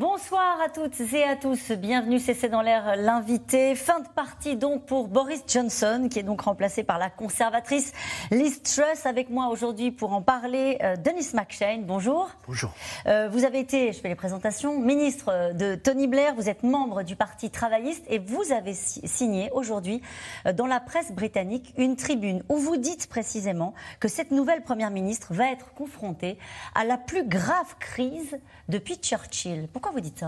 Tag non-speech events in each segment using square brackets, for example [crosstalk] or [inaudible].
Bonsoir à toutes et à tous. Bienvenue, c'est dans l'air l'invité. Fin de partie donc pour Boris Johnson, qui est donc remplacé par la conservatrice Liz Truss. Avec moi aujourd'hui pour en parler, euh, Denis McShane. Bonjour. Bonjour. Euh, vous avez été, je fais les présentations, ministre de Tony Blair. Vous êtes membre du Parti travailliste et vous avez signé aujourd'hui euh, dans la presse britannique une tribune où vous dites précisément que cette nouvelle première ministre va être confrontée à la plus grave crise depuis Churchill. Pourquoi vous dites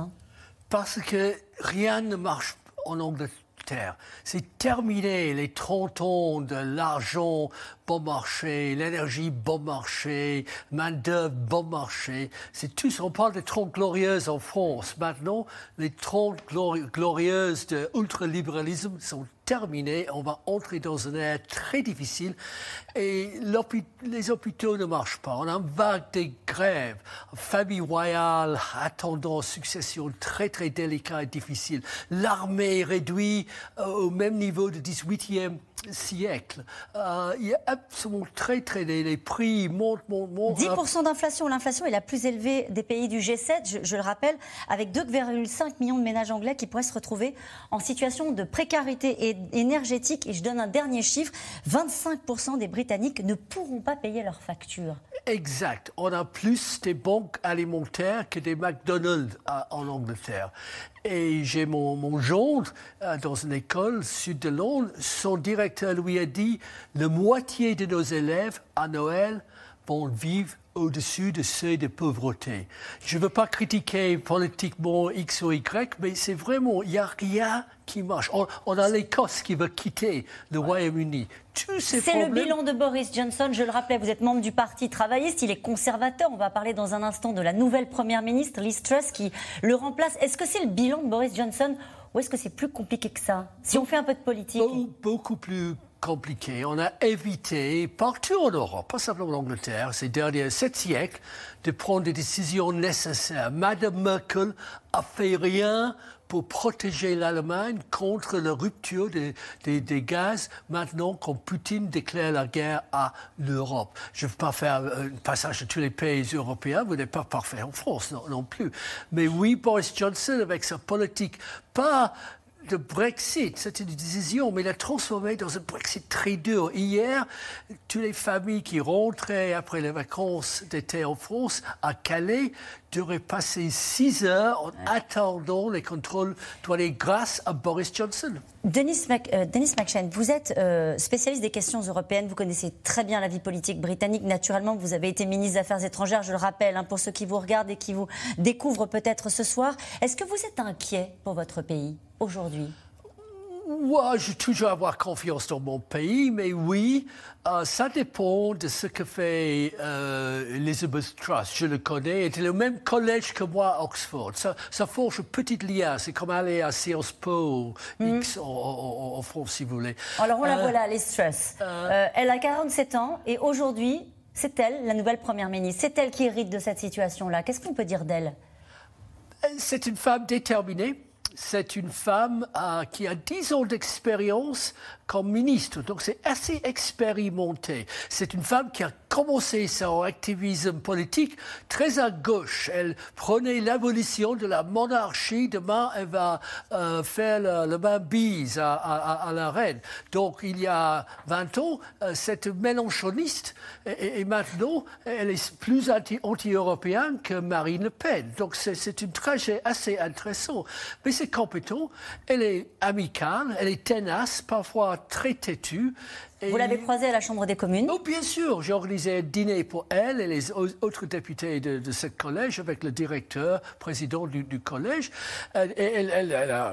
Parce que rien ne marche en Angleterre. C'est terminé les 30 ans de l'argent bon marché, l'énergie bon marché, main-d'œuvre bon marché. C'est tout. On parle des 30 glorieuses en France. Maintenant, les 30 glorieuses de ultralibéralisme sont terminées. On va entrer dans une ère très difficile et les hôpitaux ne marchent pas. On a une vague de grèves, famille royale attendant succession très très délicate et difficile. L'armée réduite euh, au même niveau du 18e siècle. Euh, il y a très, très. Les, prix montent, montent, montent. 10% d'inflation. L'inflation est la plus élevée des pays du G7, je, le rappelle, avec 2,5 millions de ménages anglais qui pourraient se retrouver en situation de précarité énergétique. Et je donne un dernier chiffre 25% des Britanniques ne pourront pas payer leurs factures. Exact. On a plus des banques alimentaires que des McDonald's euh, en Angleterre. Et j'ai mon, mon gendre euh, dans une école sud de Londres. Son directeur lui a dit la moitié de nos élèves à Noël vont vivre au-dessus de seuil de pauvreté. Je ne veux pas critiquer politiquement X ou Y, mais c'est vraiment, il n'y a rien qui marche. On, a l'Écosse qui veut quitter le Royaume-Uni. C'est le bilan de Boris Johnson. Je le rappelais, vous êtes membre du Parti travailliste, il est conservateur. On va parler dans un instant de la nouvelle Première ministre, Liz Truss, qui le remplace. Est-ce que c'est le bilan de Boris Johnson ou est-ce que c'est plus compliqué que ça? Si on fait un peu de politique. beaucoup plus compliqué. On a évité, partout en Europe, pas simplement en Angleterre, ces derniers sept siècles, de prendre des décisions nécessaires. Madame Merkel a fait rien pour protéger l'Allemagne contre la rupture des, des, gaz maintenant quand Poutine déclare la guerre à l'Europe. Je ne veux pas faire un passage de tous les pays européens, vous n'êtes pas parfait en France non, non plus. Mais oui, Boris Johnson, avec sa politique, pas le Brexit, c'était une décision, mais il a transformé dans un Brexit très dur. Hier, toutes les familles qui rentraient après les vacances d'été en France, à Calais, devraient passer six heures en attendant les contrôles douaniers grâce à Boris Johnson. Denis, Mac, euh, McShane, vous êtes euh, spécialiste des questions européennes, vous connaissez très bien la vie politique britannique. Naturellement, vous avez été ministre des Affaires étrangères, je le rappelle, hein, pour ceux qui vous regardent et qui vous découvrent peut-être ce soir. Est-ce que vous êtes inquiet pour votre pays? Aujourd'hui? Ouais, je vais toujours avoir confiance dans mon pays, mais oui, euh, ça dépend de ce que fait euh, Elizabeth Truss. Je le connais, elle est le même collège que moi à Oxford. Ça, ça forge un petit lien, c'est comme aller à Sciences Po mm. X en, France, si vous voulez. Alors on la euh, voilà, Liz Truss. elle a 47 ans et aujourd'hui, c'est elle, la nouvelle Première ministre. C'est elle qui hérite de cette situation-là. Qu'est-ce qu'on peut dire d'elle? C'est une femme déterminée c'est une femme euh, qui a 10 ans d'expérience comme ministre, donc c'est assez expérimenté. C'est une femme qui a commencé son activisme politique très à gauche. Elle prenait l'abolition de la monarchie. Demain, elle va euh, faire le, le bise à, la reine. Donc, il y a 20 ans, euh, cette mélanchoniste, et, maintenant, elle est plus anti-européenne que Marine Le Pen. Donc, c'est une trajet assez intéressante. Mais c'est compétent. Elle est amicale, elle est tenace, parfois très têtue. Vous l'avez croisée à la Chambre des communes? Oh, bien sûr. J'ai organisé un dîner pour elle et les autres députés de, de ce collège avec le directeur, président du, collège. Elle, elle, a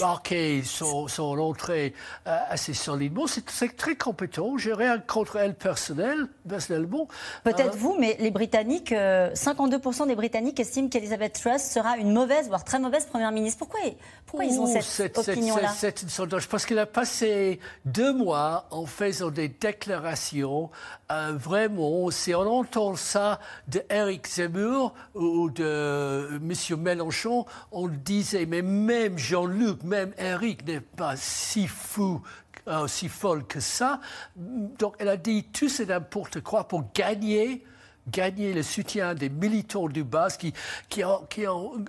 marqué son, son entrée euh, assez solidement. C'est très compétent. J'ai rien contre elle personnel, personnellement. Peut-être euh, vous, mais les Britanniques, 52% euh, des Britanniques estiment qu'Elizabeth Truss sera une mauvaise, voire très mauvaise première ministre. Pourquoi, pourquoi ils ont cette, opinion-là? C'est une sondage parce qu'elle a passé deux mois en fait faisant des déclarations. Euh, vraiment, si on entend ça de Eric Zemmour ou de M. Mélenchon, on disait, mais même Jean-Luc, même Eric n'est pas si fou aussi folle que ça. Donc elle a dit tout c'est n'importe quoi pour gagner gagner le soutien des militants du bas qui, qui ont, qui ont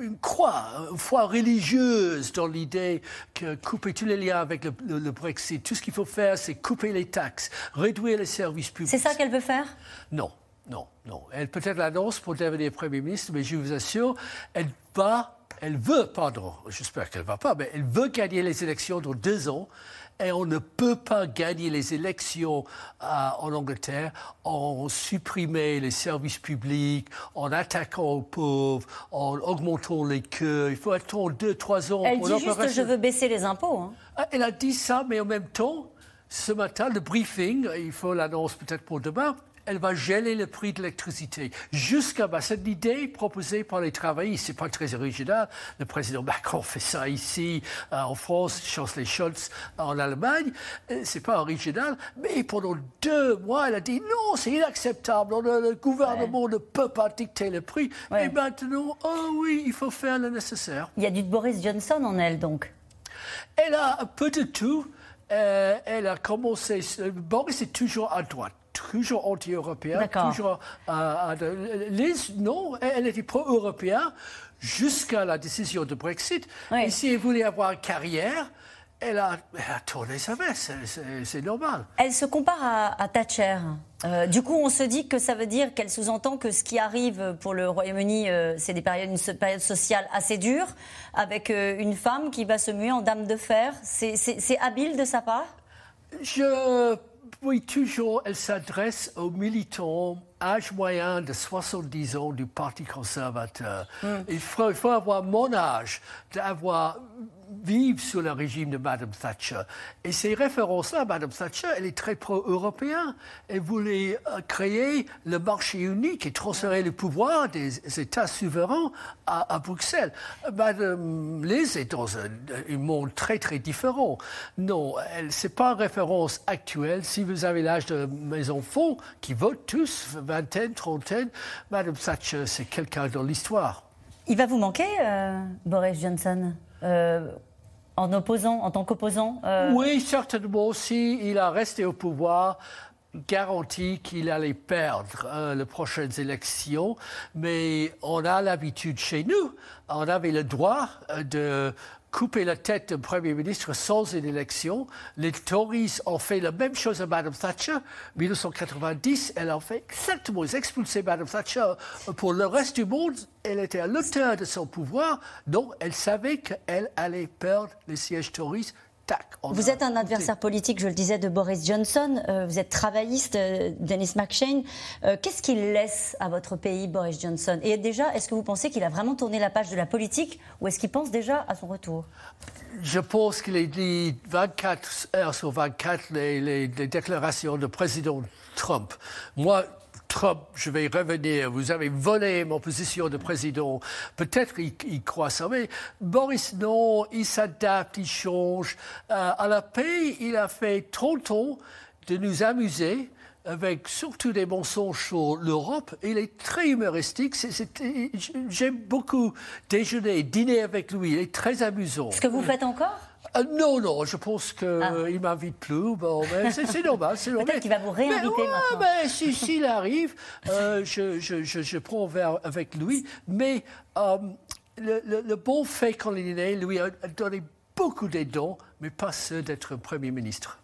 une, croix, une foi religieuse dans l'idée que couper tous les liens avec le, Brexit, tout ce qu'il faut faire, c'est couper les taxes, réduire les services publics. C'est ça qu'elle veut faire? Non, non, non. Elle peut-être l'annonce pour devenir Premier ministre, mais je vous assure, elle va elle veut, pardon, j'espère qu'elle ne va pas, mais elle veut gagner les élections dans deux ans et on ne peut pas gagner les élections euh, en Angleterre en supprimant les services publics, en attaquant aux pauvres, en augmentant les queues. Il faut attendre deux, trois ans. Elle dit juste je veux baisser les impôts. Hein. Ah, elle a dit ça, mais en même temps, ce matin, le briefing, il faut l'annonce peut-être pour demain, elle va geler le prix de l'électricité. Jusqu'à bas. Cette idée proposée par les travaillistes, c'est pas très original. Le président Macron fait ça ici, euh, en France, chancelier Scholz en Allemagne. Euh, c'est pas original. Mais pendant deux mois, elle a dit non, c'est inacceptable. Le, gouvernement ne peut pas dicter le prix. Et maintenant, oh oui, il faut faire le nécessaire. Il y a du Boris Johnson en elle, donc. Elle a un peu de tout. Euh, elle a commencé. Boris est toujours à droite toujours anti-européen, toujours à, Liz, non, elle était pro-européen jusqu'à la décision de Brexit. Et si elle voulait avoir une carrière, elle a, tourné sa veste, c'est normal. Elle se compare à, Thatcher. Euh, du coup, on se dit que ça veut dire qu'elle sous-entend que ce qui arrive pour le Royaume-Uni, euh, c'est des périodes, une période sociale assez dure, avec euh, une femme qui va se muer en dame de fer. C'est habile de sa part? Je oui, toujours, elle s'adresse aux militants âge moyen de 70 ans du Parti conservateur. Hmm. Il, faut, il, faut, avoir mon âge, d'avoir vivre sous le régime de Madame Thatcher. Et ces références-là, Madame Thatcher, elle est très pro-européenne. Elle voulait euh, créer le marché unique et transférer le pouvoir des États souverains à, Bruxelles. Madame Liz est dans un, monde très, très différent. Non, ce n'est pas une référence actuelle. Si vous avez l'âge de mes enfants qui votent tous, vingtaine, trentaine, Madame Thatcher, c'est quelqu'un dans l'histoire. Il va vous manquer, euh, Boris Johnson euh, en opposant, en tant qu'opposant euh, Oui, certainement. aussi. il a resté au pouvoir, garanti qu'il allait perdre euh, les prochaines élections, mais on a l'habitude chez nous, on avait le droit de couper la tête d'un Premier ministre sans une élection. Les Tories ont fait la même chose à Mme Thatcher. En 1990, elle a fait exactement, ils expulsé Mme Thatcher. Pour le reste du monde, elle était à l'auteur de son pouvoir, donc elle savait qu'elle allait perdre les sièges Tories vous êtes un adversaire politique, je le disais, de Boris Johnson. Euh, vous êtes travailliste, euh, Dennis McShane. Euh, qu'est-ce qu'il laisse à votre pays, Boris Johnson? Et déjà, est-ce que vous pensez qu'il a vraiment tourné la page de la politique ou est-ce qu'il pense déjà à son retour? Je pense qu'il a dit 24 heures sur 24 les, les déclarations du président Trump. Moi, Je vais revenir, vous avez volé mon position de président. Peut-être qu'il croit ça, mais Boris, non, il s'adapte, il change. Euh, à la paix, il a fait 30 ans de nous amuser avec surtout des mensonges sur l'Europe. Il est très humoristique. J'aime beaucoup déjeuner, dîner avec lui. Il est très amusant. Ce que vous faites encore? Euh, non, non, je pense qu'il ah. ne m'invite plus. Bon, c'est normal. [laughs] Peut-être qu'il va vous réinviter mais, maintenant. Mais [laughs] s'il arrive, euh, je, je, je, prends un verre avec lui. Mais euh, le, le, bon fait il est né, lui a donné beaucoup d'aide, mais pas ceux d'être Premier ministre.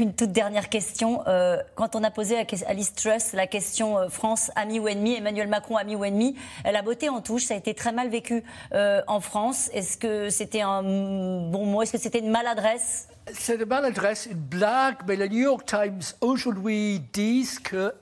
Une toute dernière question. Euh, quand on a posé à Liz Truss la question euh, France ami ou ennemi, Emmanuel Macron ami ou ennemi, elle a botté en touche. Ça a été très mal vécu euh, en France. Est-ce que c'était un bon mot? Est-ce que c'était une maladresse? C'est une maladresse, une blague, mais le New York Times aujourd'hui disent que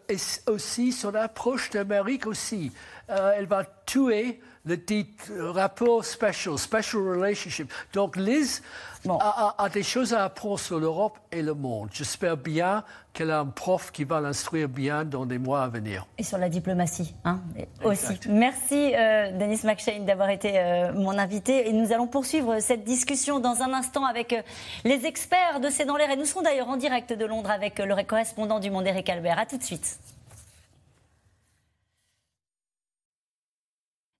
aussi son approche d'Amérique aussi. elle va tuer le dit rapport special, special relationship. Donc Liz a, des choses à apprendre sur l'Europe et le monde. J'espère bien qu'elle a un prof qui va l'instruire bien dans les mois à venir. Et sur la diplomatie hein, aussi. Merci euh, Denis McShane d'avoir été euh, mon invité. Et nous allons poursuivre cette discussion dans un instant avec euh, les experts de C'est dans l'air. Et nous serons d'ailleurs en direct de Londres avec le correspondant du Monde, Eric Albert. A tout de suite.